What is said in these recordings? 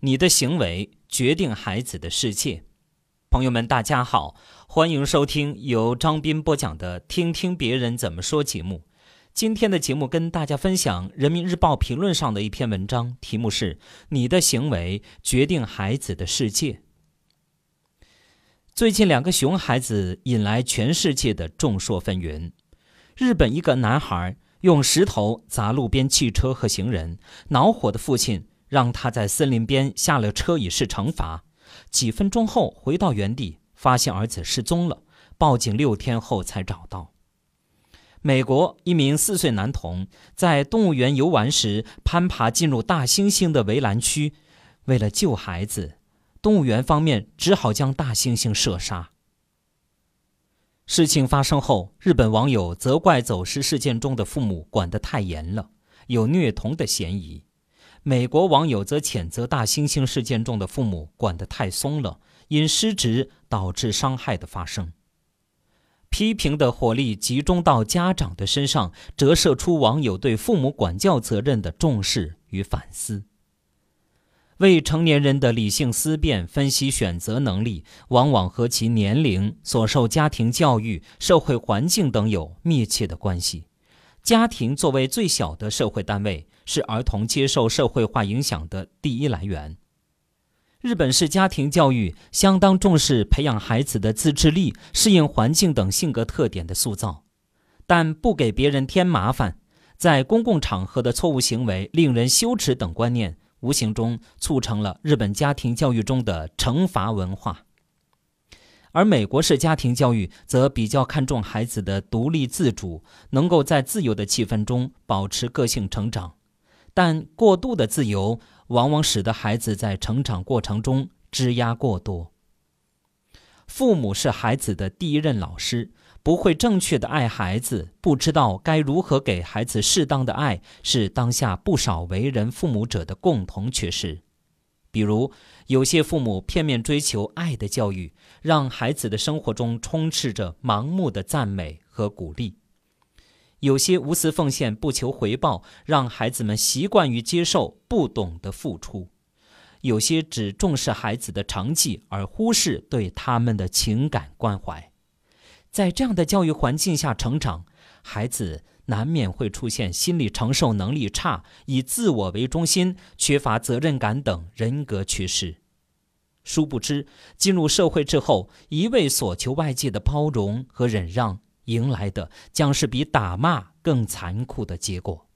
你的行为决定孩子的世界。朋友们，大家好，欢迎收听由张斌播讲的《听听别人怎么说》节目。今天的节目跟大家分享《人民日报》评论上的一篇文章，题目是“你的行为决定孩子的世界”。最近，两个熊孩子引来全世界的众说纷纭。日本一个男孩用石头砸路边汽车和行人，恼火的父亲。让他在森林边下了车以示惩罚。几分钟后回到原地，发现儿子失踪了，报警六天后才找到。美国一名四岁男童在动物园游玩时攀爬进入大猩猩的围栏区，为了救孩子，动物园方面只好将大猩猩射杀。事情发生后，日本网友责怪走失事件中的父母管得太严了，有虐童的嫌疑。美国网友则谴责大猩猩事件中的父母管得太松了，因失职导致伤害的发生。批评的火力集中到家长的身上，折射出网友对父母管教责任的重视与反思。未成年人的理性思辨、分析、选择能力，往往和其年龄、所受家庭教育、社会环境等有密切的关系。家庭作为最小的社会单位。是儿童接受社会化影响的第一来源。日本式家庭教育相当重视培养孩子的自制力、适应环境等性格特点的塑造，但不给别人添麻烦，在公共场合的错误行为、令人羞耻等观念，无形中促成了日本家庭教育中的惩罚文化。而美国式家庭教育则比较看重孩子的独立自主，能够在自由的气氛中保持个性成长。但过度的自由往往使得孩子在成长过程中枝压过多。父母是孩子的第一任老师，不会正确的爱孩子，不知道该如何给孩子适当的爱，是当下不少为人父母者的共同缺失。比如，有些父母片面追求爱的教育，让孩子的生活中充斥着盲目的赞美和鼓励。有些无私奉献、不求回报，让孩子们习惯于接受，不懂得付出；有些只重视孩子的成绩，而忽视对他们的情感关怀。在这样的教育环境下成长，孩子难免会出现心理承受能力差、以自我为中心、缺乏责任感等人格缺失。殊不知，进入社会之后，一味索求外界的包容和忍让。迎来的将是比打骂更残酷的结果。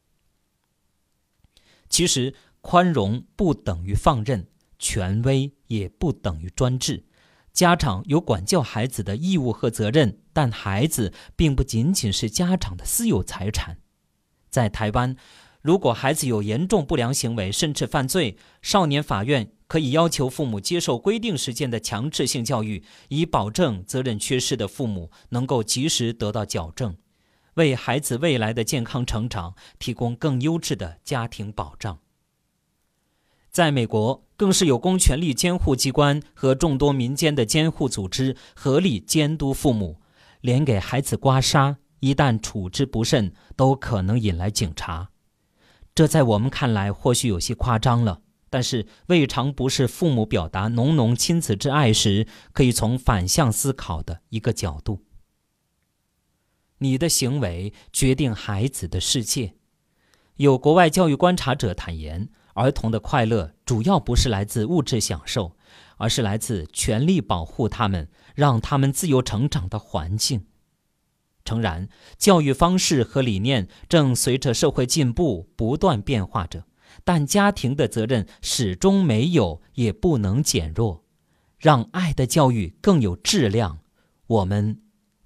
其实，宽容不等于放任，权威也不等于专制。家长有管教孩子的义务和责任，但孩子并不仅仅是家长的私有财产。在台湾，如果孩子有严重不良行为，甚至犯罪，少年法院。可以要求父母接受规定时间的强制性教育，以保证责任缺失的父母能够及时得到矫正，为孩子未来的健康成长提供更优质的家庭保障。在美国，更是有公权力监护机关和众多民间的监护组织合力监督父母，连给孩子刮痧，一旦处置不慎，都可能引来警察。这在我们看来或许有些夸张了。但是，未尝不是父母表达浓浓亲子之爱时可以从反向思考的一个角度。你的行为决定孩子的世界。有国外教育观察者坦言，儿童的快乐主要不是来自物质享受，而是来自全力保护他们、让他们自由成长的环境。诚然，教育方式和理念正随着社会进步不断变化着。但家庭的责任始终没有，也不能减弱。让爱的教育更有质量，我们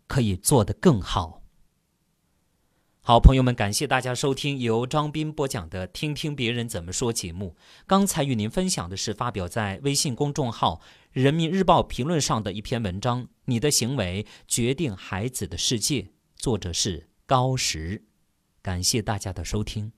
可以做得更好。好，朋友们，感谢大家收听由张斌播讲的《听听别人怎么说》节目。刚才与您分享的是发表在微信公众号《人民日报评论》上的一篇文章：“你的行为决定孩子的世界”，作者是高石。感谢大家的收听。